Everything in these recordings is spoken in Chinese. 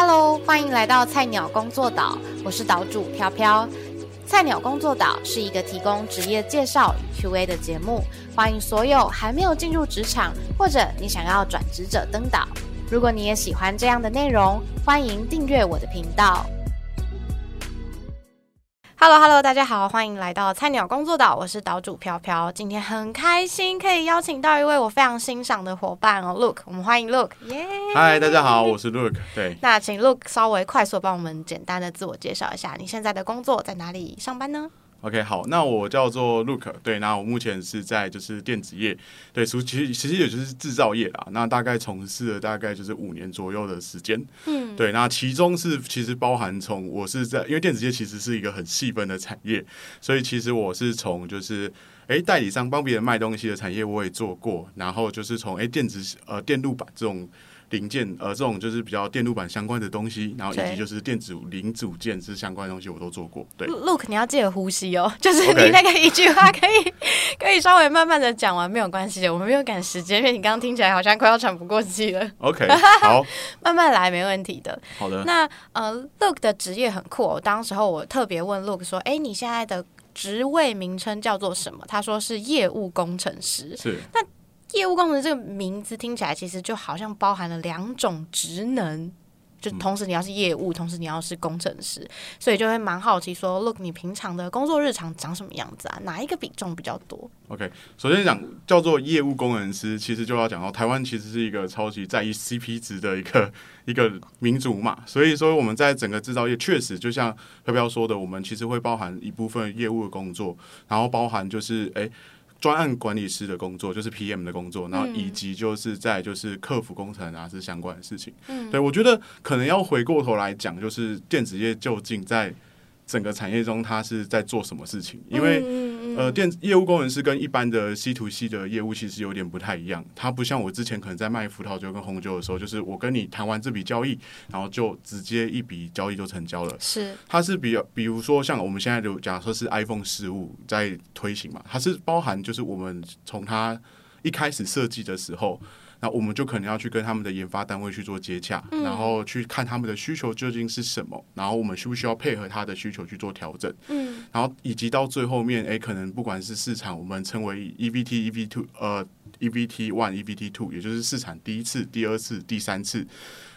Hello，欢迎来到菜鸟工作岛，我是岛主飘飘。菜鸟工作岛是一个提供职业介绍与 Q&A 的节目，欢迎所有还没有进入职场或者你想要转职者登岛。如果你也喜欢这样的内容，欢迎订阅我的频道。Hello，Hello，大家好，欢迎来到菜鸟工作岛，我是岛主飘飘。今天很开心可以邀请到一位我非常欣赏的伙伴哦，Look，我们欢迎 Look，耶！嗨，大家好，我是 Look。对，那请 Look 稍微快速帮我们简单的自我介绍一下，你现在的工作在哪里上班呢？OK，好，那我叫做 Look，对，那我目前是在就是电子业，对，其实其实也就是制造业啦，那大概从事了大概就是五年左右的时间，嗯，对，那其中是其实包含从我是在，因为电子业其实是一个很细分的产业，所以其实我是从就是哎代理商帮别人卖东西的产业我也做过，然后就是从哎电子呃电路板这种。零件，呃，这种就是比较电路板相关的东西，然后以及就是电子零组件这相关的东西，我都做过。对，Look，你要记得呼吸哦，就是你那个一句话可以 可以稍微慢慢的讲完，没有关系的，我们没有赶时间，因为你刚刚听起来好像快要喘不过气了。OK，好，慢慢来，没问题的。好的。那呃，Look 的职业很酷，哦当时候我特别问 Look 说，哎，你现在的职位名称叫做什么？他说是业务工程师。是。那业务工程这个名字听起来，其实就好像包含了两种职能，就同时你要是业务，同时你要是工程师，所以就会蛮好奇说，Look，你平常的工作日常长什么样子啊？哪一个比重比较多？OK，首先讲叫做业务工程师，其实就要讲到台湾其实是一个超级在意 CP 值的一个 一个民族嘛，所以说我们在整个制造业确实就像飘飘说的，我们其实会包含一部分业务的工作，然后包含就是哎。专案管理师的工作就是 PM 的工作，然后以及就是在就是客服工程啊是相关的事情。嗯，对我觉得可能要回过头来讲，就是电子业究竟在。整个产业中，他是在做什么事情？因为呃，电业务工程师跟一般的 C to C 的业务其实有点不太一样。它不像我之前可能在卖葡萄酒跟红酒的时候，就是我跟你谈完这笔交易，然后就直接一笔交易就成交了。是，它是比比如说像我们现在就假设是 iPhone 十五在推行嘛，它是包含就是我们从它一开始设计的时候。那我们就可能要去跟他们的研发单位去做接洽，然后去看他们的需求究竟是什么，然后我们需不需要配合他的需求去做调整，嗯，然后以及到最后面，哎，可能不管是市场，我们称为 EVT、EV two，呃，EVT one、EVT two，也就是市场第一次、第二次、第三次，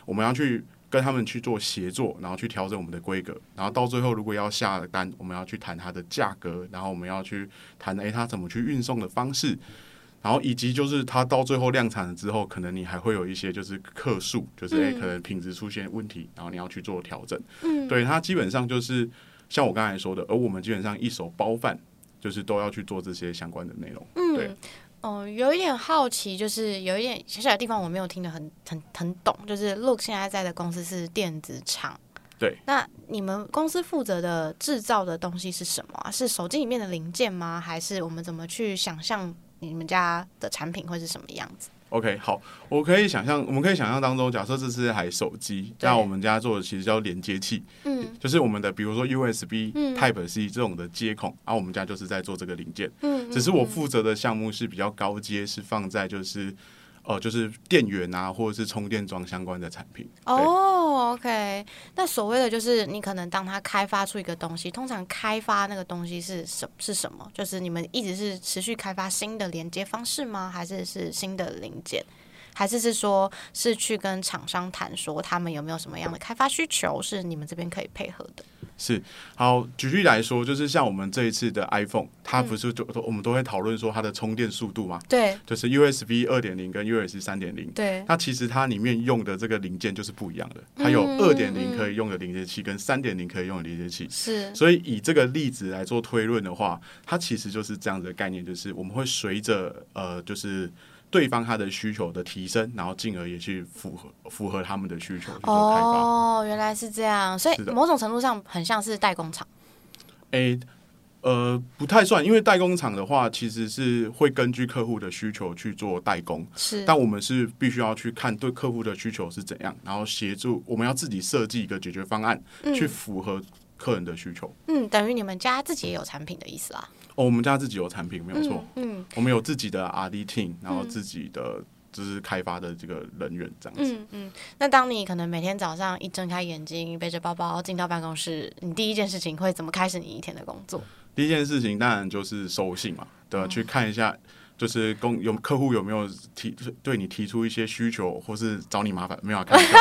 我们要去跟他们去做协作，然后去调整我们的规格，然后到最后如果要下单，我们要去谈它的价格，然后我们要去谈，哎，它怎么去运送的方式。然后以及就是它到最后量产了之后，可能你还会有一些就是克数，就是诶可能品质出现问题，然后你要去做调整。嗯，对，它基本上就是像我刚才说的，而我们基本上一手包饭，就是都要去做这些相关的内容。嗯，对。哦，有一点好奇，就是有一点小小的地方我没有听得很很很懂，就是 Look 现在在的公司是电子厂。对。那你们公司负责的制造的东西是什么啊？是手机里面的零件吗？还是我们怎么去想象？你们家的产品会是什么样子？OK，好，我可以想象，我们可以想象当中，假设这是一台手机，那我们家做的其实叫连接器，嗯，就是我们的比如说 USB、Type C 这种的接孔，啊我们家就是在做这个零件，嗯，只是我负责的项目是比较高阶，是放在就是。哦，就是电源啊，或者是充电桩相关的产品。哦，OK。那所谓的就是你可能当他开发出一个东西，通常开发那个东西是什是什么？就是你们一直是持续开发新的连接方式吗？还是是新的零件？还是是说是去跟厂商谈说他们有没有什么样的开发需求，是你们这边可以配合的？是好，举例来说，就是像我们这一次的 iPhone，它不是就我们都会讨论说它的充电速度嘛？对，就是 USB 二点零跟 USB 三点零。对，那其实它里面用的这个零件就是不一样的，它有二点零可以用的连接器跟三点零可以用的连接器。是，所以以这个例子来做推论的话，它其实就是这样子的概念，就是我们会随着呃，就是。对方他的需求的提升，然后进而也去符合符合他们的需求去做开发。哦，原来是这样，所以某种程度上很像是代工厂。诶，呃，不太算，因为代工厂的话，其实是会根据客户的需求去做代工。是，但我们是必须要去看对客户的需求是怎样，然后协助我们要自己设计一个解决方案，去符合客人的需求。嗯，等于你们家自己也有产品的意思啦。哦，我们家自己有产品，没有错。嗯，我们有自己的 R D team，然后自己的就是开发的这个人员这样子。嗯嗯，那当你可能每天早上一睁开眼睛，背着包包进到办公室，你第一件事情会怎么开始你一天的工作？第一件事情当然就是收信嘛，对吧？去看一下，就是公有客户有没有提对你提出一些需求，或是找你麻烦，没有开玩笑，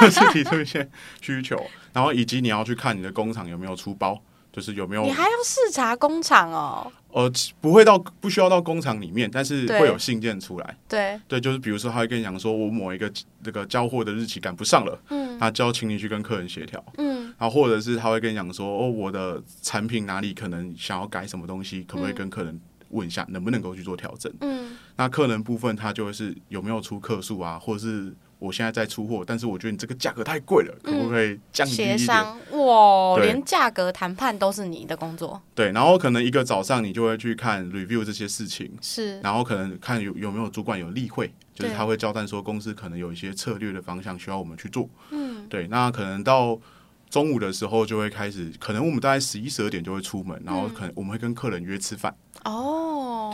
就是提出一些需求，然后以及你要去看你的工厂有没有出包，就是有没有你还要视察工厂哦。呃不会到不需要到工厂里面，但是会有信件出来。对，对，就是比如说他会跟你讲说，我某一个这个交货的日期赶不上了，嗯他就要请你去跟客人协调。嗯然后或者是他会跟你讲说，哦，我的产品哪里可能想要改什么东西，可不可以跟客人问一下，能不能够去做调整？嗯那客人部分他就会是有没有出客数啊，或者是我现在在出货，但是我觉得你这个价格太贵了，可不可以降低一协点？商哇，连价格谈判都是你的工作，对，然后可能一个早上你就会去看 review 这些事情，是然后可能看有有没有主管有例会，就是他会交代说公司可能有一些策略的方向需要我们去做。嗯对，那可能到中午的时候就会开始，可能我们大概十一十二点就会出门，然后可能我们会跟客人约吃饭。哦，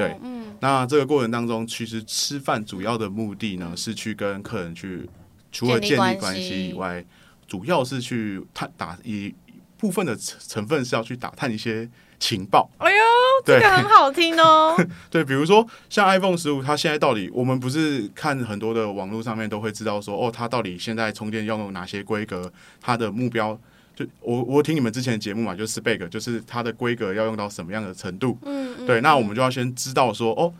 对嗯那这个过程当中，其实吃饭主要的目的呢是去跟客人去，除了建建立关系系以外，主要是去探打一部分的成成分是要去打探一些情报。哎呦，对这个很好听哦，对，比如说像 iPhone 十五，它现在到底我们不是看很多的网络上面都会知道说，哦，它到底现在充电要用哪些规格，它的目标。就我我听你们之前的节目嘛，就是 spec，就是它的规格要用到什么样的程度。嗯，嗯对，那我们就要先知道说，哦，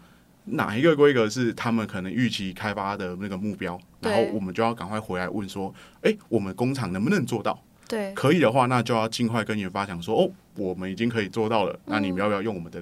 哪一个规格是他们可能预期开发的那个目标，然后我们就要赶快回来问说，诶，我们工厂能不能做到？对，可以的话，那就要尽快跟研发讲说，哦，我们已经可以做到了，那你们要不要用我们的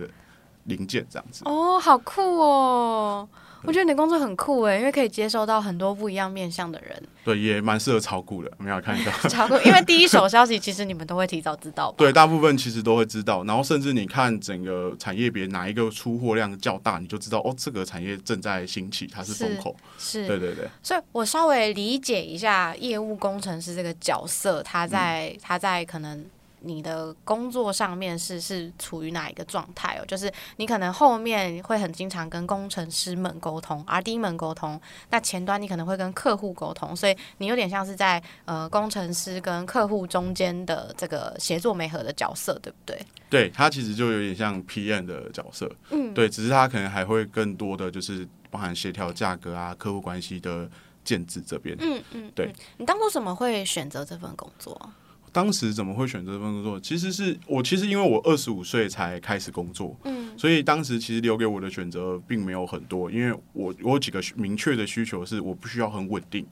零件这样子？哦，好酷哦！我觉得你的工作很酷哎，因为可以接收到很多不一样面向的人，对，也蛮适合炒股的，没有看到。炒股。因为第一手消息其实你们都会提早知道吧？对，大部分其实都会知道，然后甚至你看整个产业别哪一个出货量较大，你就知道哦，这个产业正在兴起，它是风口。是，对对对，所以我稍微理解一下业务工程师这个角色，他在、嗯他在可能你的工作上面是是处于哪一个状态哦？就是你可能后面会很经常跟工程师们沟通，R D 们沟通，那前端你可能会跟客户沟通，所以你有点像是在呃工程师跟客户中间的这个协作媒合的角色，对不对？对，他其实就有点像 PM 的角色。嗯，对，只是他可能还会更多的就是包含协调价格啊、客户关系的建制这边。嗯嗯，对嗯。你当初怎么会选择这份工作啊？当时怎么会选择这份工作？其实是我其实因为我二十五岁才开始工作，嗯所以当时其实留给我的选择并没有很多，因为我我有几个明确的需求是我不需要很稳定，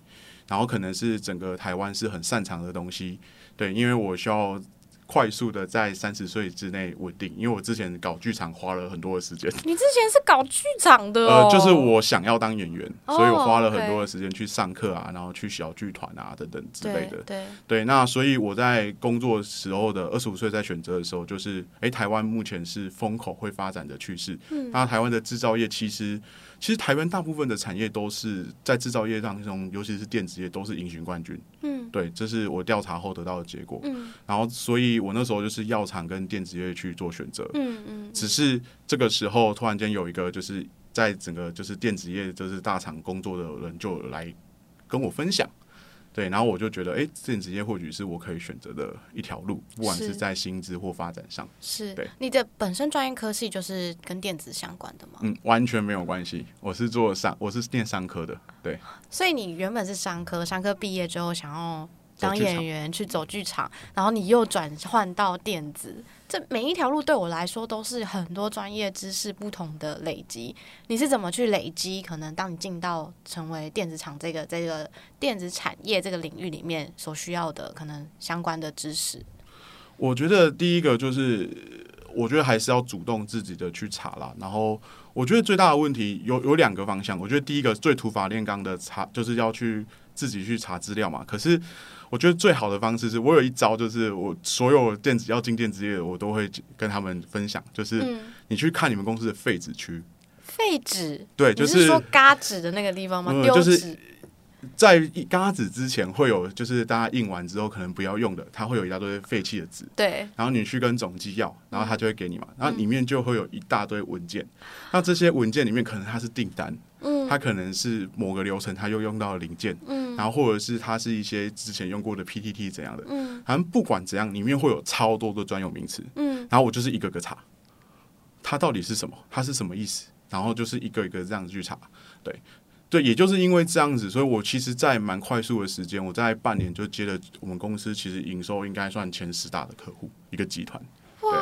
然后可能是整个台湾是很擅长的东西，对，因为我需要快速的在三十岁之内稳定，因为我之前搞剧场花了很多的时间，你之前是搞剧场的哦，呃，就是我想要当演员，哦所以我花了很多的时间去上课啊，然后去小剧团啊等等之类的。对对，对，那所以我在工作时候的二十五岁在选择的时候，就是诶，台湾目前是风口会发展的趋势。嗯。那台湾的制造业其实，其实台湾大部分的产业都是在制造业当中，尤其是电子业都是隐形冠军。嗯对，这是我调查后得到的结果。嗯然后，所以我那时候就是药厂跟电子业去做选择。嗯嗯，只是这个时候突然间有一个就是在整个就是电子业就是大厂工作的人就来跟我分享，对，然后我就觉得，哎、电子业或许是我可以选择的一条路，不管是是在薪资或发展上，是对你的本身专业科系就是跟电子相关的吗？嗯，完全没有关系。我是做商，我是念商科的，对，所以你原本是商科，商科毕业之后想要当演员去走剧场，然后你又转换到电子，这每一条路对我来说都是很多专业知识不同的累积。你是怎么去累积？可能当你进到成为电子厂这个这个电子产业这个领域里面所需要的可能相关的知识。我觉得第一个就是，我觉得还是要主动自己的去查啦。然后，我觉得最大的问题有有两个方向。我觉得第一个最土法炼钢的查，就是要去自己去查资料嘛。可是，我觉得最好的方式是我有一招，就是我所有电子要进电子业的，我都会跟他们分享，就是嗯，你去看你们公司的废纸区，废纸，对，就你是说嘎纸的那个地方吗？丢嗯就是纸在嘎纸之前会有，就是大家印完之后可能不要用的，它会有一大堆废弃的纸，对，然后你去跟总机要，然后他就会给你嘛，然后里面就会有一大堆文件，那这些文件里面可能它是订单，嗯。它可能是某个流程它又用到了零件，嗯。然后或者是它是一些之前用过的 PPT 怎样的，嗯。反正不管怎样，里面会有超多的专有名词，嗯。然后我就是一个个查，它到底是什么，它是什么意思，然后就是一个一个这样子去查，对。对，也就是因为这样子，所以我其实，在蛮快速的时间，我在半年就接了我们公司其实营收应该算前十大的客户一个集团。哇，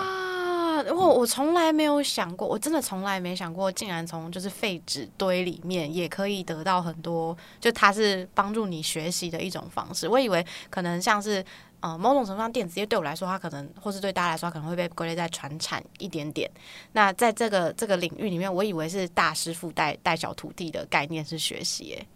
我我从来没有想过，我真的从来没想过，竟然从就是废纸堆里面也可以得到很多，就它是帮助你学习的一种方式。我以为可能像是呃某种程度上电子业对我来说，它可能或是对大家来说，它可能会被归类在传产一点点。那在这个这个领域里面，我以为是大师傅带带小徒弟的概念是学习耶。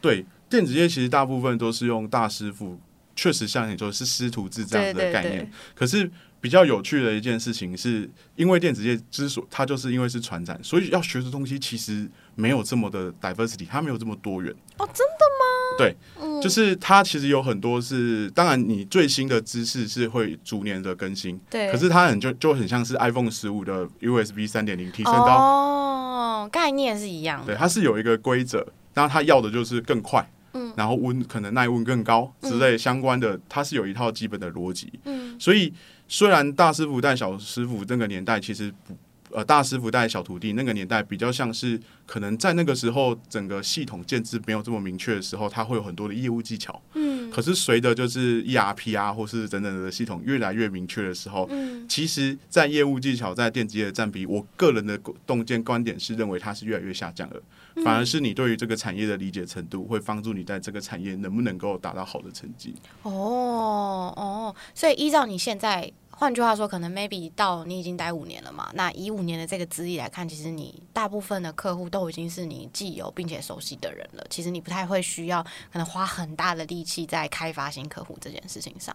对，电子业其实大部分都是用大师傅，确实像你说是师徒制这样子的概念。对，可是比较有趣的一件事情是，因为电子业之所它就是因为是传产，所以要学的东西其实没有这么的 diversity，它没有这么多元。哦，真的吗？对，嗯就是它其实有很多是，当然你最新的知识是会逐年的更新，对，可是它很就就很像是 iPhone 十五的 USB 三点零提升到，哦，概念是一样的。对，它是有一个规则，然后它要的就是更快。嗯然后温可能耐温更高之类相关的，它是有一套基本的逻辑。嗯所以虽然大师傅带小师傅那个年代，其实不呃大师傅带小徒弟那个年代比较像是可能在那个时候整个系统建制没有这么明确的时候，它会有很多的业务技巧。嗯可是随着就是 ERP 啊或是等等的系统越来越明确的时候，嗯其实，在业务技巧在电子业的占比，我个人的洞见观点是认为它是越来越下降的，嗯反而是你对于这个产业的理解程度，会帮助你在这个产业能不能够达到好的成绩。哦哦，所以依照你现在，换句话说，可能 maybe 到你已经待五年了嘛，那以五年的这个资历来看，其实你大部分的客户都已经是你既有并且熟悉的人了。其实你不太会需要可能花很大的力气在开发新客户这件事情上。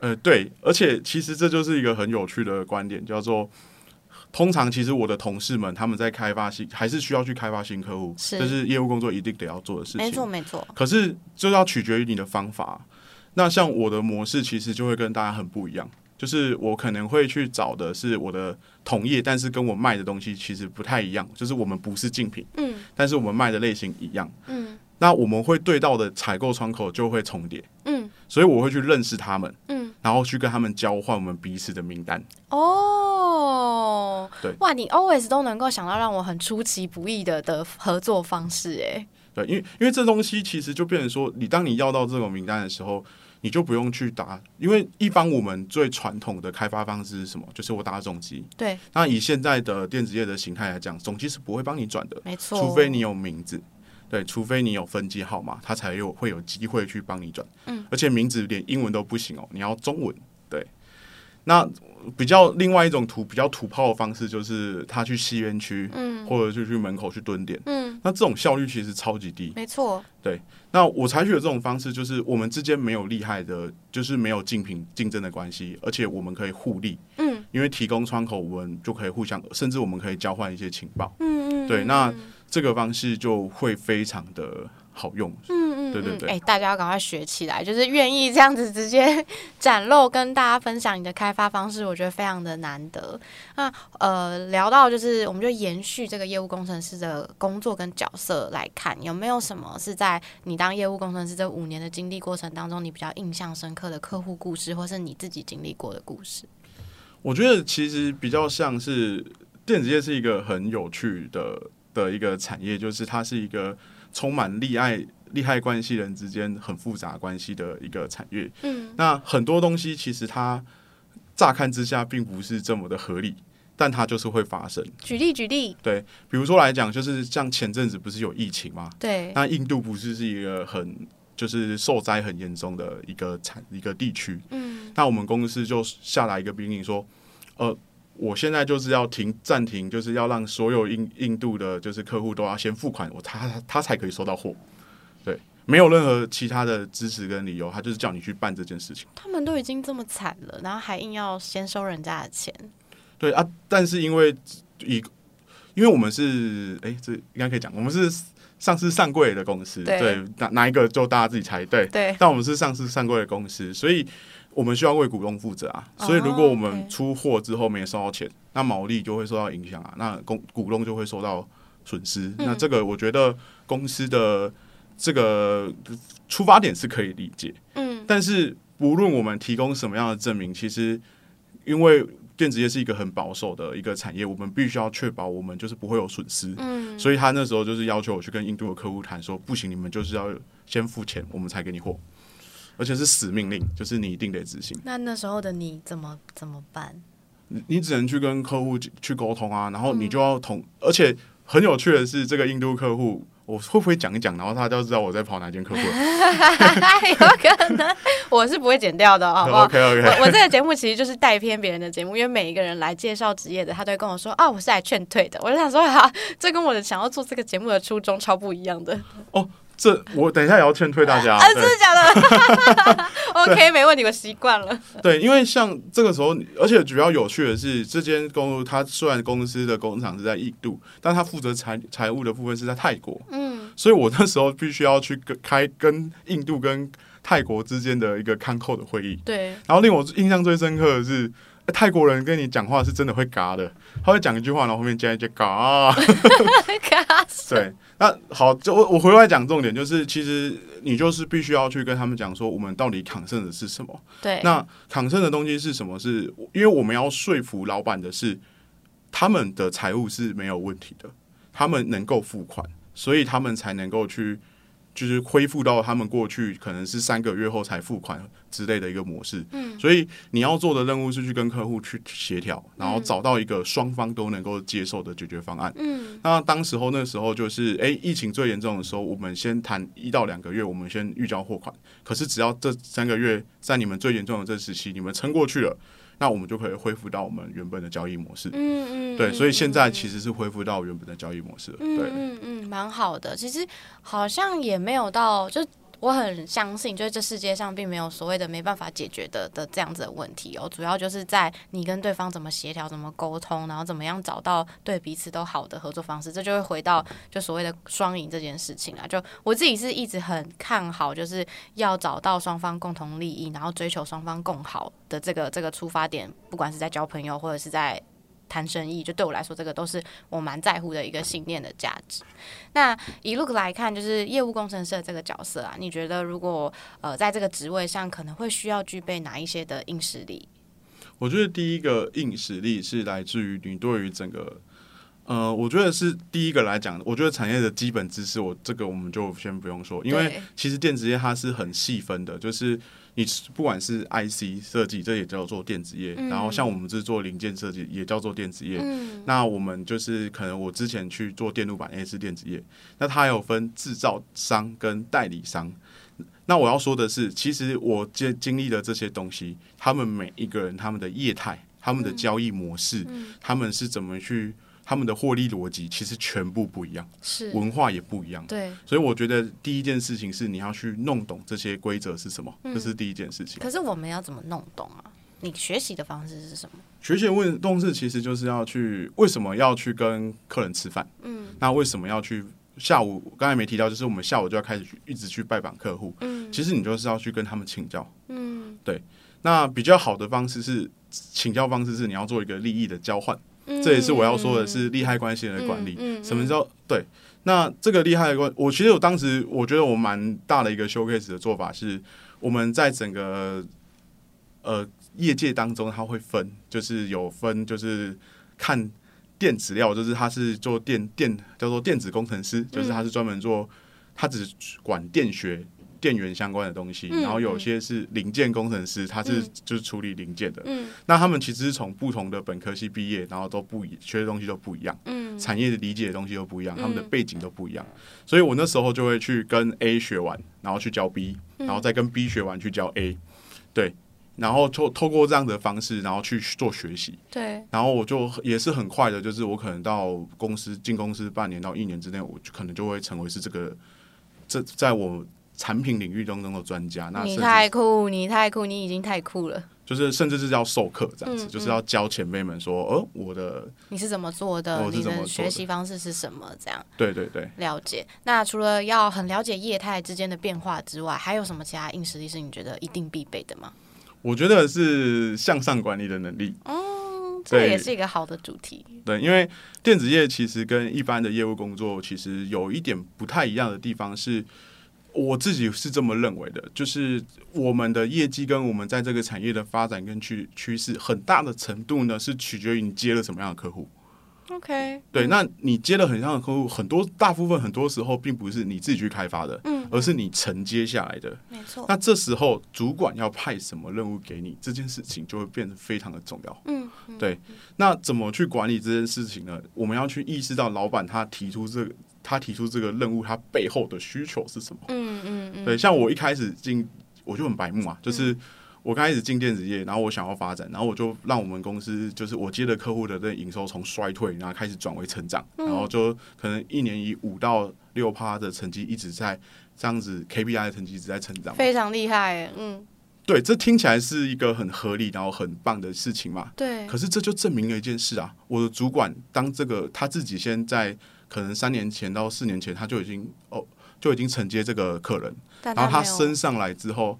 呃，对，而且其实这就是一个很有趣的观点，叫做。通常，其实我的同事们他们在开发新，还是需要去开发新客户，是这是业务工作一定得要做的事情。没错，没错。可是就要取决于你的方法。那像我的模式其实就会跟大家很不一样，就是我可能会去找的是我的同业，但是跟我卖的东西其实不太一样，就是我们不是竞品，嗯。但是我们卖的类型一样。嗯。那我们会对到的采购窗口就会重叠，嗯。所以我会去认识他们，嗯，然后去跟他们交换我们彼此的名单。哦，对。哇，你 always 都能够想到让我很出其不意的的合作方式，哎，对，因为因为这东西其实就变成说，你当你要到这种名单的时候，你就不用去打，因为一般我们最传统的开发方式是什么？就是我打总机。对，那以现在的电子业的形态来讲，总机是不会帮你转的，没错，除非你有名字。对，除非你有分机号码，它才有会有机会去帮你转。嗯，而且名字连英文都不行哦，你要中文。对，那比较另外一种土比较土炮的方式，就是他去西园区，嗯。或者就去门口去蹲点。嗯，那这种效率其实超级低。没错，对。那我采取的这种方式，就是我们之间没有厉害的，就是没有竞品竞争的关系，而且我们可以互利，嗯。因为提供窗口，我们就可以互相，甚至我们可以交换一些情报。嗯嗯，对，那这个方式就会非常的好用。嗯嗯，对对对哎、大家要赶快学起来，就是愿意这样子直接 展露跟大家分享你的开发方式，我觉得非常的难得。那呃，聊到就是我们就延续这个业务工程师的工作跟角色来看，有没有什么是在你当业务工程师这五年的经历过程当中，你比较印象深刻的客户故事，或是你自己经历过的故事？我觉得其实比较像是电子业是一个很有趣的的一个产业，就是它是一个充满利害利害关系人之间很复杂关系的一个产业。嗯那很多东西其实它乍看之下并不是这么的合理，但它就是会发生。举例举例，对比如说来讲，就是像前阵子不是有疫情吗？对，那印度不是是一个很就是受灾很严重的一个产一个地区，嗯那我们公司就下达一个命令说，呃，我现在就是要停暂停，就是要让所有印印度的就是客户都要先付款，我他他他才可以收到货，对，没有任何其他的支持跟理由，他就是叫你去办这件事情。他们都已经这么惨了，然后还硬要先收人家的钱，对啊，但是因为以因为我们是哎、这应该可以讲，我们是上市上柜的公司，对对，哪哪一个就大家自己猜，对。对，但我们是上市上柜的公司，所以我们需要为股东负责啊。哦所以如果我们出货之后没收到钱，那毛利就会受到影响啊，那公股东就会受到损失。那这个我觉得公司的这个出发点是可以理解，嗯，但是无论我们提供什么样的证明，其实因为电子业是一个很保守的一个产业，我们必须要确保我们就是不会有损失。嗯，所以他那时候就是要求我去跟印度的客户谈说，不行，你们就是要先付钱，我们才给你货，而且是死命令，就是你一定得执行。那那时候的你怎么怎么办？你你只能去跟客户去沟通啊，然后你就要同，而且很有趣的是，这个印度客户，我会不会讲一讲，然后他就知道我在跑哪间客户 有可能，我是不会剪掉的，好不好？？OK OK，我我这个节目其实就是带偏别人的节目，因为每一个人来介绍职业的，他都会跟我说啊，我是来劝退的。我就想说，哈、这跟我的想要做这个节目的初衷超不一样的。这我等一下也要劝退大家。啊，真的假的？OK，没问题，我习惯了。对，因为像这个时候，而且主要有趣的是，这间公它虽然公司的工厂是在印度，但它负责财财务的部分是在泰国，嗯，所以我那时候必须要去跟开跟印度跟泰国之间的一个看扣的会议。对，然后令我印象最深刻的是，欸泰国人跟你讲话是真的会嘎的，他会讲一句话，然后后面加一句嘎。对，那好，就我我回来讲重点，就是其实你就是必须要去跟他们讲说，我们到底抗胜的是什么。对，那抗胜的东西是什么？是因为我们要说服老板的是，他们的财务是没有问题的，他们能够付款，所以他们才能够去。就是恢复到他们过去可能是三个月后才付款之类的一个模式，嗯，所以你要做的任务是去跟客户去协调，然后找到一个双方都能够接受的解决方案。嗯，那当时候那时候就是，诶，疫情最严重的时候，我们先谈一到两个月，我们先预交货款。可是只要这三个月在你们最严重的这时期，你们撑过去了，那我们就可以恢复到我们原本的交易模式。嗯嗯，对，所以现在其实。是恢复到原本的交易模式了。嗯对，嗯嗯，蛮好的。其实好像也没有到，就我很相信，就是这世界上并没有所谓的没办法解决的的这样子的问题哦。主要就是在你跟对方怎么协调、怎么沟通，然后怎么样找到对彼此都好的合作方式，这就会回到就所谓的双赢这件事情啊。就我自己是一直很看好，就是要找到双方共同利益，然后追求双方共好的这个这个出发点，不管是在交朋友或者是在。谈生意，就对我来说，这个都是我蛮在乎的一个信念的价值。那以 look 来看，就是业务工程师的这个角色啊，你觉得如果呃在这个职位上，可能会需要具备哪一些的硬实力？我觉得第一个硬实力是来自于你对于整个，呃，我觉得是第一个来讲，我觉得产业的基本知识，我这个我们就先不用说，因为其实电子业它是很细分的，就是你不管是 IC 设计，这也叫做电子业，嗯然后像我们是做零件设计，也叫做电子业。嗯那我们就是可能我之前去做电路板也是电子业，那它有分制造商跟代理商。那我要说的是，其实我经经历的这些东西，他们每一个人他们的业态、他们的交易模式，嗯他们是怎么去，他们的获利逻辑，其实全部不一样，是文化也不一样。对。所以我觉得第一件事情是你要去弄懂这些规则是什么，嗯这是第一件事情。可是我们要怎么弄懂啊？你学习的方式是什么？学习的问动式其实就是要去为什么要去跟客人吃饭，嗯那为什么要去下午？刚才没提到，就是我们下午就要开始去一直去拜访客户。嗯其实你就是要去跟他们请教。嗯对那比较好的方式是请教方式是你要做一个利益的交换，嗯这也是我要说的是利害关系人的管理。嗯嗯嗯什么叫对？那这个利害关，我其实我当时我觉得我蛮大的一个 showcase 的做法是，我们在整个呃业界当中，它会分，就是有分，就是看电子料，就是他是做电电叫做电子工程师，就是他是专门做，他只管电学。电源相关的东西，嗯然后有些是零件工程师，他是嗯。就是处理零件的。嗯。那他们其实是从不同的本科系毕业，然后都不一学的东西都不一样。嗯。产业的理解的东西都不一样，嗯。他们的背景都不一样，所以我那时候就会去跟 A 学完，然后去教 B，然后再跟 B 学完去教 A，对，然后透透过这样的方式，然后去做学习，对，然后我就也是很快的，就是我可能到公司进公司半年到一年之内，我就可能就会成为是这个这在我产品领域当中的专家。那你太酷，你太酷，你已经太酷了。就是甚至是要授课这样子，嗯就是要教前辈们说，呃，我的你是怎么做的？我是你怎么的的学习方式是什么？这样对对对，了解。那除了要很了解业态之间的变化之外，还有什么其他硬实力是你觉得一定必备的吗？我觉得是向上管理的能力。嗯，这对也是一个好的主题。对，因为电子业其实跟一般的业务工作其实有一点不太一样的地方是。我自己是这么认为的，就是我们的业绩跟我们在这个产业的发展跟趋趋势，很大的程度呢是取决于你接了什么样的客户。OK，对，那你接了很像的客户，很多大部分很多时候并不是你自己去开发的，嗯，而是你承接下来的。没错。那这时候主管要派什么任务给你，这件事情就会变得非常的重要。嗯，嗯对，那怎么去管理这件事情呢？我们要去意识到老板他提出这个，他提出这个任务，他背后的需求是什么。嗯嗯嗯，对，像我一开始进，我就很白目啊，就是我刚开始进电子业，然后我想要发展，然后我就让我们公司就是我接的客户的这营收从衰退，然后开始转为成长，然后就可能一年以五到六趴的成绩一直在这样子 KPI 的成绩一直在成长。非常厉害。嗯，对，这听起来是一个很合理，然后很棒的事情嘛。对。可是这就证明了一件事啊，我的主管当这个他自己先在可能三年前到四年前他就已经哦就已经承接这个客人，然后他升上来之后，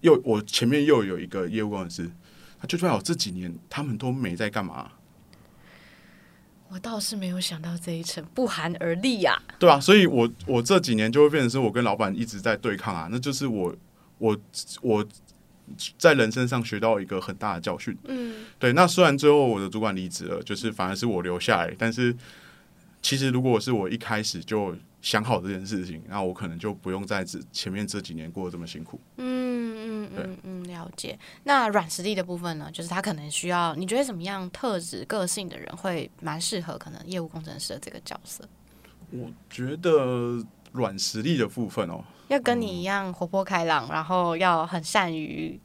又我前面又有一个业务工程师，他就知道这几年他们都没在干嘛，我倒是没有想到这一层，不寒而栗呀、对啊、所以我我这几年就会变成是我跟老板一直在对抗啊，那就是我我我在人身上学到一个很大的教训。嗯，对，那虽然最后我的主管离职了，就是反而是我留下来，但是其实如果是我一开始就想好这件事情，那我可能就不用在这前面这几年过得这么辛苦。嗯嗯嗯嗯，了解。那软实力的部分呢？就是他可能需要，你觉得什么样特质、个性的人会蛮适合可能业务工程师的这个角色？我觉得软实力的部分哦，要跟你一样活泼开朗，然后要很善于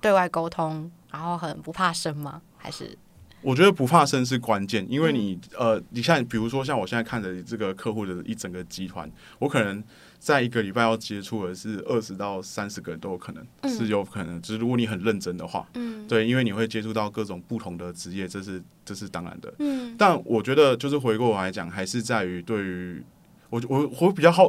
对外沟通，然后很不怕生吗？还是我觉得不怕生是关键，因为你、呃，你像，比如说像我现在看着这个客户的一整个集团，我可能在一个礼拜要接触的是二十到三十个人都有可能，嗯是有可能。就是如果你很认真的话，嗯对，因为你会接触到各种不同的职业，这是这是当然的。嗯但我觉得，就是回过来讲，还是在于对于我我我比较好，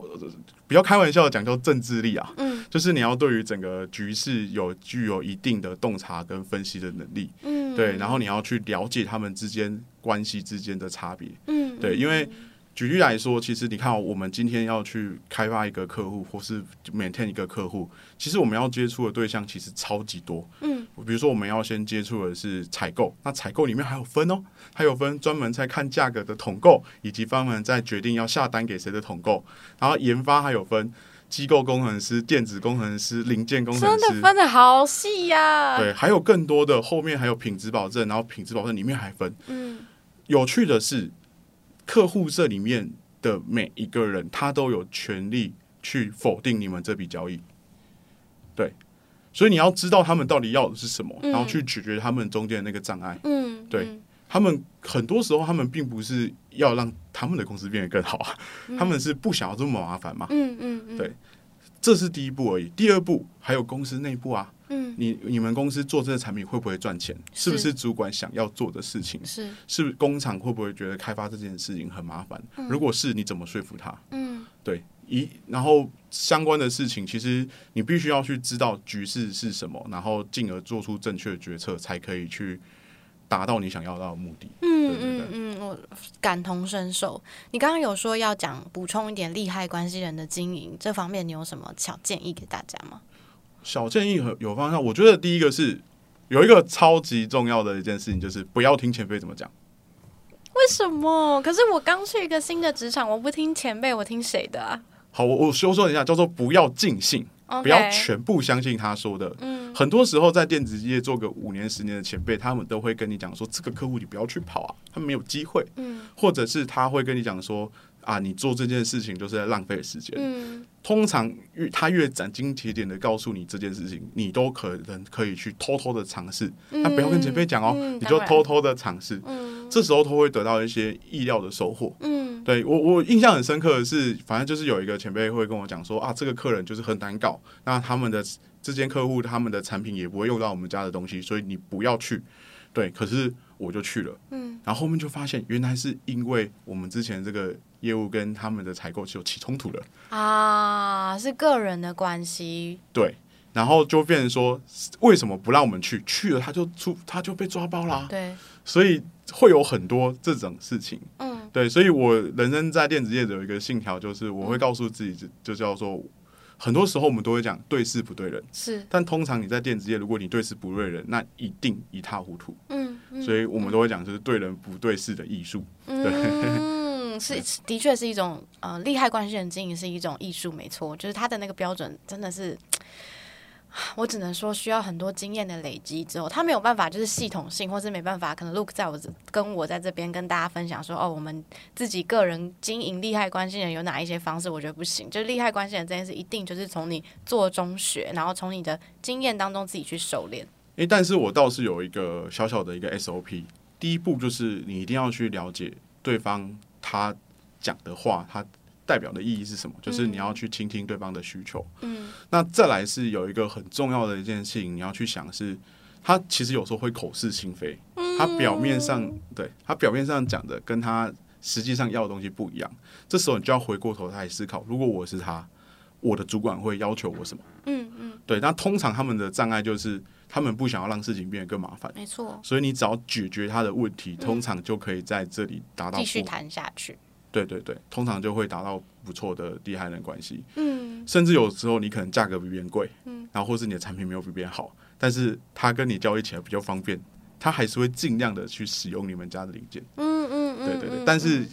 比较开玩笑的讲叫政治力啊，嗯。就是你要对于整个局势有具有一定的洞察跟分析的能力，嗯。对，然后你要去了解他们之间关系之间的差别，嗯对，因为。举例来说，其实你看哦，我们今天要去开发一个客户，或是 maintain 一个客户，其实我们要接触的对象其实超级多。嗯比如说，我们要先接触的是采购，那采购里面还有分哦，还有分专门在看价格的统购，以及专门在决定要下单给谁的统购。然后研发还有分机构工程师、电子工程师、零件工程师真的师，分的好细呀、对，还有更多的后面还有品质保证，然后品质保证里面还分。嗯有趣的是，客户这里面的每一个人，他都有权利去否定你们这笔交易。对，所以你要知道他们到底要的是什么，嗯然后去解决他们中间的那个障碍。嗯，对嗯他们很多时候，他们并不是要让他们的公司变得更好啊，他们是不想要这么麻烦嘛。嗯嗯嗯，对这是第一步而已。第二步还有公司内部啊，嗯你你们公司做这个产品会不会赚钱？是不是是主管想要做的事情？是是工厂会不会觉得开发这件事情很麻烦？如果是，你怎么说服他？嗯对，一然后相关的事情，其实你必须要去知道局势是什么，然后进而做出正确的决策，才可以去达到你想要到的目的。嗯对对嗯嗯，我感同身受。你刚刚有说要讲补充一点利害关系人的经营这方面，你有什么小建议给大家吗？小建议和有方向，我觉得第一个是有一个超级重要的一件事情，就是不要听前辈怎么讲。为什么？可是我刚去一个新的职场，我不听前辈，我听谁的啊？好，我我修正一下，叫做不要尽信，不要全部相信他说的。嗯很多时候在电子业做个五年、十年的前辈，他们都会跟你讲说，这个客户你不要去跑啊，他们没有机会，嗯或者是他会跟你讲说，啊，你做这件事情就是在浪费时间。嗯通常越他越斩钉截铁的告诉你这件事情，你都可能可以去偷偷的尝试，嗯不要跟前辈讲哦，嗯你就偷偷的尝试，嗯这时候都会得到一些意料的收获。嗯对我我印象很深刻的是，反正就是有一个前辈会跟我讲说啊，这个客人就是很难搞，那他们的这间客户他们的产品也不会用到我们家的东西，所以你不要去。对，可是我就去了，嗯，然后后面就发现原来是因为我们之前这个业务跟他们的采购是有起冲突的啊，是个人的关系。对，然后就变成说，为什么不让我们去？去了他就出，他就被抓包啦。对，所以会有很多这种事情。嗯，对，所以我人生在电子业有一个信条，就是我会告诉自己，就叫做。很多时候我们都会讲对事不对人，是，但通常你在电子业，如果你对事不对人，那一定一塌糊涂。嗯，所以我们都会讲就是对人不对事的艺术。嗯，是的确是一种呃利害关系人经营是一种艺术，没错，就是他的那个标准真的是。我只能说，需要很多经验的累积之后，他没有办法就是系统性，或是没办法。可能 Look 在我跟我在这边跟大家分享说，哦，我们自己个人经营利害关系人有哪一些方式？我觉得不行。就是利害关系人这件事，一定就是从你做中学，然后从你的经验当中自己去熟练。诶，但是我倒是有一个小小的一个 SOP，第一步就是你一定要去了解对方他讲的话，他。代表的意义是什么？就是你要去倾听对方的需求。嗯，那再来是有一个很重要的一件事情，你要去想是，他其实有时候会口是心非。嗯，他表面上对他表面上讲的，跟他实际上要的东西不一样。这时候你就要回过头来思考，如果我是他，我的主管会要求我什么？嗯嗯，对。那通常他们的障碍就是他们不想要让事情变得更麻烦。没错。所以你只要解决他的问题，通常就可以在这里达到继续谈下去。对对对，通常就会达到不错的利害人关系。嗯，甚至有时候你可能价格比别人贵，嗯，然后或是你的产品没有比别人好，但是他跟你交易起来比较方便，他还是会尽量的去使用你们家的零件。嗯嗯嗯，对对对。但是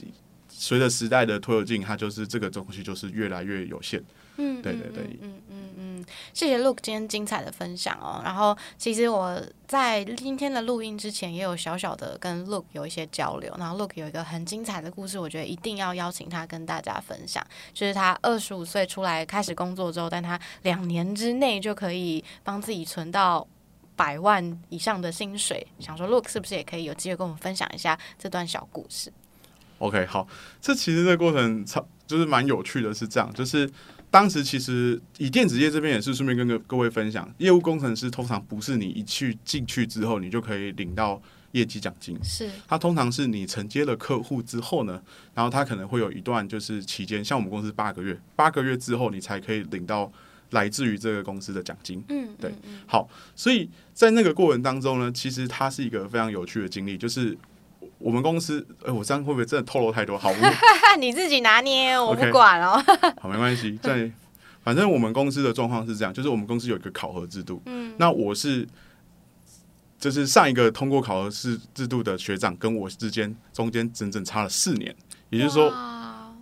随着时代的推进，它就是这个东西就是越来越有限。嗯，对对对，嗯嗯嗯，谢谢 Look 今天精彩的分享哦。然后其实我在今天的录音之前，也有小小的跟 Look 有一些交流。然后 Look 有一个很精彩的故事，我觉得一定要邀请他跟大家分享。就是他二十五岁出来开始工作之后，但他两年之内就可以帮自己存到百万以上的薪水。想说 Look 是不是也可以有机会跟我们分享一下这段小故事？OK，好，这其实这个过程超就是蛮有趣的，是这样，就是。当时其实以电子业这边也是顺便跟各各位分享，业务工程师通常不是你一去进去之后你就可以领到业绩奖金，是它通常是你承接了客户之后呢，然后他可能会有一段就是期间，像我们公司八个月，八个月之后你才可以领到来自于这个公司的奖金。嗯，对，好，所以在那个过程当中呢，其实它是一个非常有趣的经历，就是。我们公司，哎，我这样会不会真的透露太多？好，你自己拿捏，我不管哦。好，没关系。在反正我们公司的状况是这样，就是我们公司有一个考核制度。嗯，那我是就是上一个通过考核制制度的学长，跟我之间中间整整差了四年，也就是说，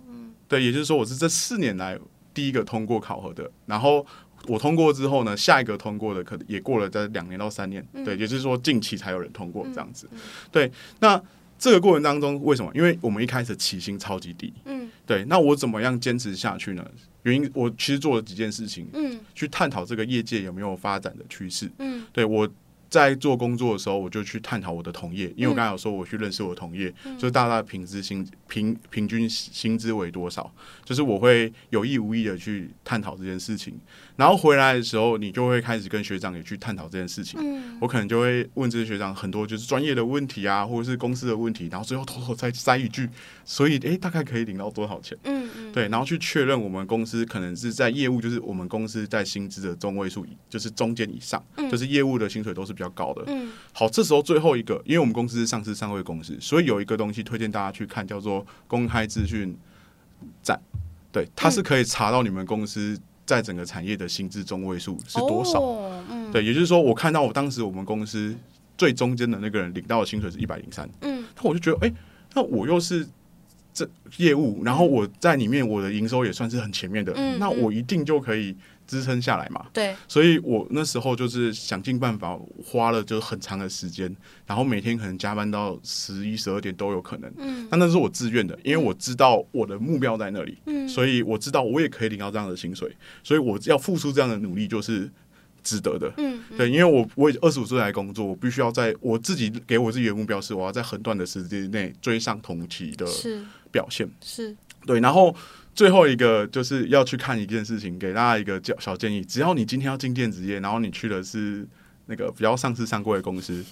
嗯，对，也就是说我是这四年来第一个通过考核的。然后我通过之后呢，下一个通过的可能也过了在两年到三年，对，也就是说近期才有人通过这样子。对，那。这个过程当中，为什么？因为我们一开始起薪超级低，嗯，对。那我怎么样坚持下去呢？原因我其实做了几件事情，嗯，去探讨这个业界有没有发展的趋势，嗯，对我。在做工作的时候，我就去探讨我的同业，因为我刚才有说我去认识我的同业，就是大家的平资薪平平均薪资为多少，就是我会有意无意的去探讨这件事情。然后回来的时候，你就会开始跟学长也去探讨这件事情。我可能就会问这些学长很多就是专业的问题啊，或者是公司的问题，然后最后偷偷再塞一句，所以诶，大概可以领到多少钱？嗯嗯，对，然后去确认我们公司可能是在业务，就是我们公司在薪资的中位数，就是中间以上，就是业务的薪水都是。比较高的，嗯，好，这时候最后一个，因为我们公司是上市上位公司，所以有一个东西推荐大家去看，叫做公开资讯站，对，它是可以查到你们公司在整个产业的薪资中位数是多少，嗯，对，也就是说，我看到我当时我们公司最中间的那个人领到的薪水是一百零三，嗯，那我就觉得，哎，那我又是这业务，然后我在里面我的营收也算是很前面的，那我一定就可以。支撑下来嘛？对，所以我那时候就是想尽办法，花了就很长的时间，然后每天可能加班到十一、十二点都有可能。嗯，那那是我自愿的，因为我知道我的目标在那里，嗯，所以我知道我也可以领到这样的薪水，所以我要付出这样的努力就是值得的。嗯，对，因为我我二十五岁来工作，我必须要在我自己给我自己的目标是，我要在很短的时间内追上同期的表现。是对，然后最后一个就是要去看一件事情，给大家一个小小建议：只要你今天要进电子业，然后你去的是那个比较上市上柜的公司，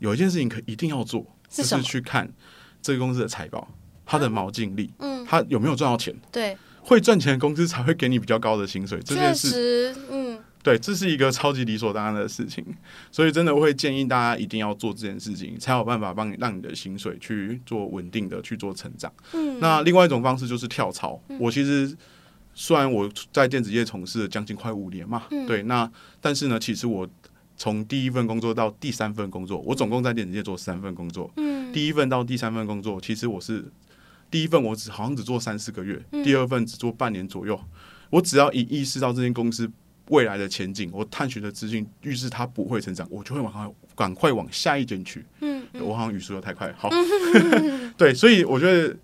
有一件事情可一定要做，就是去看这个公司的财报，它的毛净利，嗯，它有没有赚到钱。对，会赚钱的公司才会给你比较高的薪水，这件事，嗯，对，这是一个超级理所当然的事情，所以真的会建议大家一定要做这件事情，才有办法帮你让你的薪水去做稳定的去做成长。嗯那另外一种方式就是跳槽。我其实虽然我在电子业从事了将近快五年嘛，嗯对，那但是呢，其实我从第一份工作到第三份工作，我总共在电子业做三份工作。嗯，第一份到第三份工作，其实我是第一份我只好像只做三四个月，嗯第二份只做半年左右。我只要一意识到这间公司未来的前景，我探寻的资讯预示它不会成长，我就会往快赶快往下一间去。嗯，我好像语速又太快，好，对，所以我觉得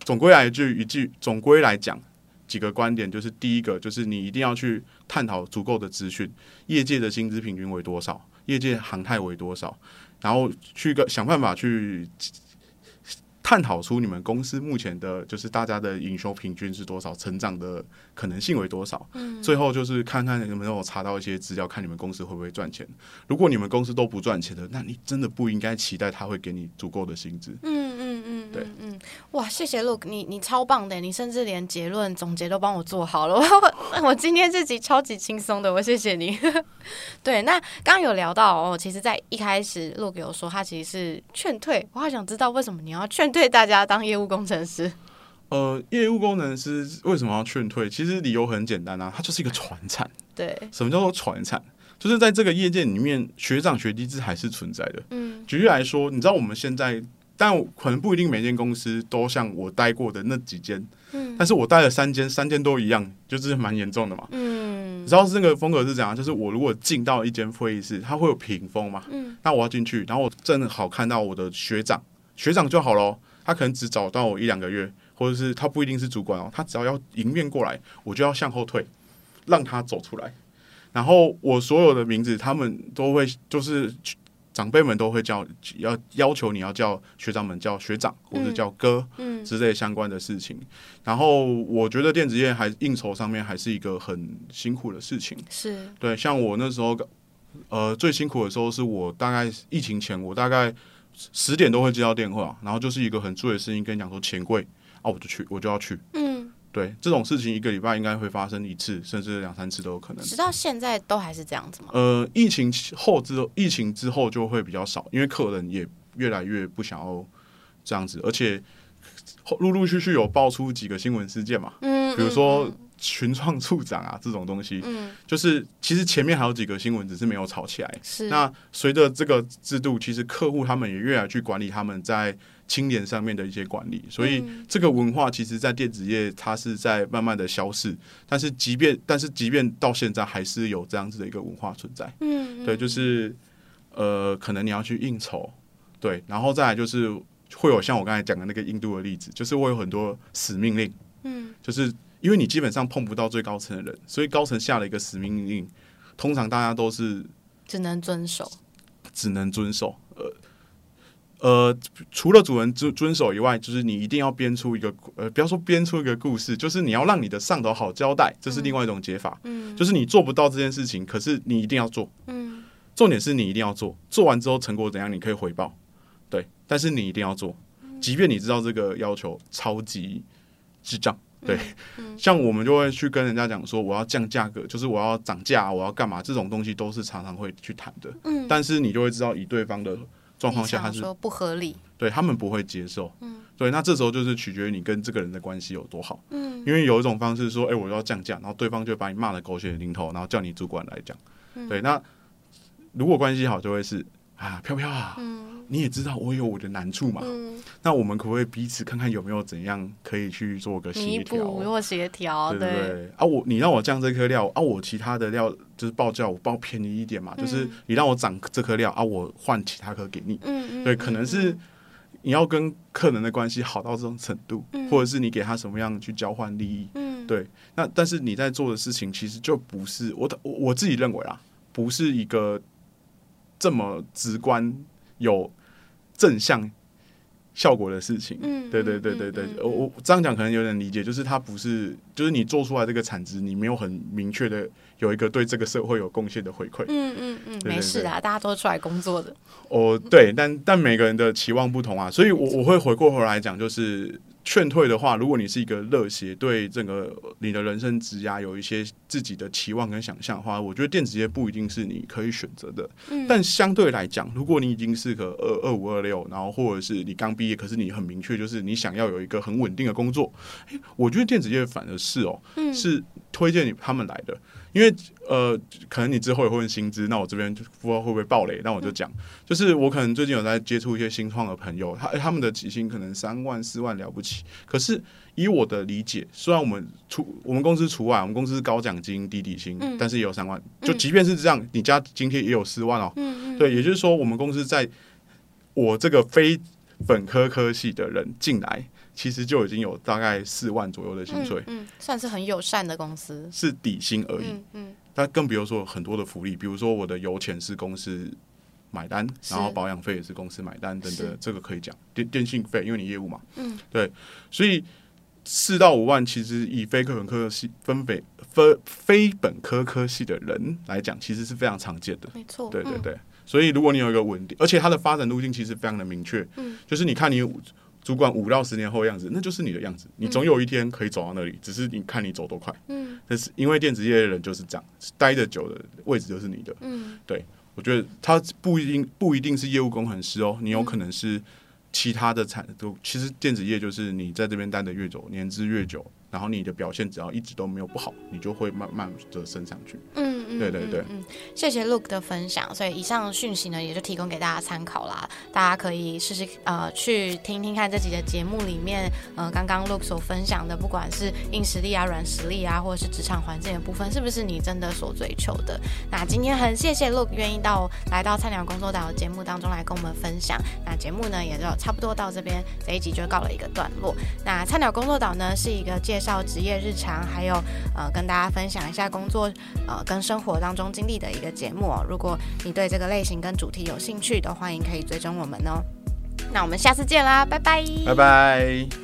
总归来一句一句，总归来讲。几个观点就是，第一个就是你一定要去探讨足够的资讯，业界的薪资平均为多少，业界航态为多少，然后去个想办法去探讨出你们公司目前的就是大家的营收平均是多少，成长的可能性为多少。嗯最后就是看看有没有查到一些资料，看你们公司会不会赚钱。如果你们公司都不赚钱的，那你真的不应该期待他会给你足够的薪资。嗯嗯嗯，对嗯嗯，哇，谢谢 Look，你你超棒的，你甚至连结论总结都帮我做好了，我 我今天这集超级轻松的，我谢谢你。对，那刚刚有聊到哦，其实，在一开始 Look 有说他其实是劝退，我好想知道为什么你要劝退大家当业务工程师？呃，业务工程师为什么要劝退？其实理由很简单啊，它就是一个传产。对，什么叫做传产？就是在这个业界里面，学长学弟制还是存在的。嗯举例来说，你知道我们现在，但可能不一定每间公司都像我待过的那几间，嗯但是我待了三间，三间都一样，就是蛮严重的嘛。嗯你知道是那个风格是怎样？就是我如果进到一间会议室，它会有屏风嘛，嗯那我要进去，然后我正好看到我的学长，学长就好咯，他可能只找到我一两个月，或者是他不一定是主管哦，他只要要迎面过来，我就要向后退，让他走出来。然后我所有的名字，他们都会就是长辈们都会叫，要要求你要叫学长们叫学长，或者叫哥嗯之类相关的事情。然后我觉得电子业还应酬上面还是一个很辛苦的事情。是对，像我那时候，呃，最辛苦的时候是我大概疫情前，我大概十点都会接到电话，然后就是一个很注意的事情，跟你讲说钱柜啊，我就去，我就要去。嗯，对，这种事情一个礼拜应该会发生一次，甚至两三次都有可能。直到现在都还是这样子吗？呃，疫情后之后，疫情之后就会比较少，因为客人也越来越不想要这样子，而且后陆陆续续有爆出几个新闻事件嘛，嗯，比如说嗯群创处长啊这种东西，嗯，就是其实前面还有几个新闻，只是没有炒起来。是那随着这个制度，其实客户他们也越来去管理他们在青年上面的一些管理，所以嗯这个文化其实，在电子业它是在慢慢的消逝。但是即便但是即便到现在，还是有这样子的一个文化存在。嗯，对，就是呃，可能你要去应酬，对，然后再来就是会有像我刚才讲的那个印度的例子，就是会有很多死命令，嗯就是因为你基本上碰不到最高层的人，所以高层下了一个死命令，通常大家都是只能遵守。只能遵守。呃呃，除了主人遵遵守以外，就是你一定要编出一个呃，不要说编出一个故事，就是你要让你的上头好交代，这是另外一种解法。嗯就是你做不到这件事情，可是你一定要做。嗯重点是你一定要做，做完之后成果怎样，你可以回报，对，但是你一定要做，即便你知道这个要求超级智障，对，像我们就会去跟人家讲说，我要降价格，就是我要涨价，我要干嘛，这种东西都是常常会去谈的，嗯，但是你就会知道以对方的状况下，他是说不合理。对他们不会接受，嗯。对，那这时候就是取决于你跟这个人的关系有多好，嗯。因为有一种方式说，哎、我要降价，然后对方就把你骂的狗血淋头，然后叫你主管来讲，嗯。对，那如果关系好，就会是啊，飘飘啊，嗯你也知道我有我的难处嘛，嗯，那我们可不可以彼此看看有没有怎样可以去做个弥协调？补或协调，对对对。啊，我你让我降这颗料啊，我其他的料就是报价我报便宜一点嘛，就是嗯你让我涨这颗料啊，我换其他颗给你。嗯嗯，对，可能是你要跟客人的关系好到这种程度，嗯。或者是你给他什么样去交换利益。嗯。对，那但是你在做的事情其实就不是我的，我我自己认为啊，不是一个这么直观有正向效果的事情。嗯对对对对对我我这样讲可能有点理解，就是它不是，就是你做出来这个产值，你没有很明确的有一个对这个社会有贡献的回馈。嗯嗯嗯，没事啊，大家都是出来工作的。哦，对，但但每个人的期望不同啊，所以我我会回过头来讲，就是劝退的话，如果你是一个热血，对整个你的人生职涯有一些自己的期望跟想象的话，我觉得电子业不一定是你可以选择的。嗯。但相对来讲，如果你已经是个二二五二六，然后或者是你刚毕业，可是你很明确就是你想要有一个很稳定的工作，诶我觉得电子业反而是哦，嗯。是推荐你他们来的，因为呃，可能你之后也会问薪资，那我这边就不知道会不会暴雷，那我就讲，就是我可能最近有在接触一些新创的朋友，他他们的起薪可能三万四万了不起，可是以我的理解，虽然我们除我们公司除外，我们公司是高奖金低底薪，嗯。但是也有三万，就嗯即便是这样，你加津贴也有四万哦，对，也就是说，我们公司在我这个非本科科系的人进来，其实就已经有大概四万左右的薪水，嗯，嗯算是很友善的公司。是底薪而已。嗯嗯那更比如说很多的福利，比如说我的油钱是公司买单，然后保养费也是公司买单等等，这个可以讲。电电信费，因为你业务嘛，嗯，对，所以四到五万，其实以非科本科系分北非非本科科系的人来讲，其实是非常常见的。没错。嗯，对对对，所以如果你有一个稳定，而且它的发展路径其实非常的明确，嗯就是你看你主管五到十年后的样子，那就是你的样子，你总有一天可以走到那里，只是你看你走多快。嗯但是因为电子业的人就是这样，待的久的位置就是你的。嗯对我觉得他不一定不一定是业务工程师哦，你有可能是其他的产都。其实电子业就是你在这边待的越久，年资越久，然后你的表现只要一直都没有不好，你就会慢慢的升上去。嗯嗯，对对对。谢谢 Look 的分享。所以以上讯息呢，也就提供给大家参考啦。大家可以试试呃去听听看这集的节目里面，呃，刚刚 Look 所分享的，不管是硬实力啊、软实力啊，或者是职场环境的部分，是不是你真的所追求的？那今天很谢谢 Look 愿意到来到菜鸟工作岛的节目当中来跟我们分享。那节目呢也就差不多到这边，这一集就告了一个段落。那菜鸟工作岛呢是一个介绍职业日常，还有呃跟大家分享一下工作呃跟生活当中经历的一个节目。如果你对这个类型跟主题有兴趣的，欢迎可以追踪我们哦。那我们下次见啦，拜拜，拜拜。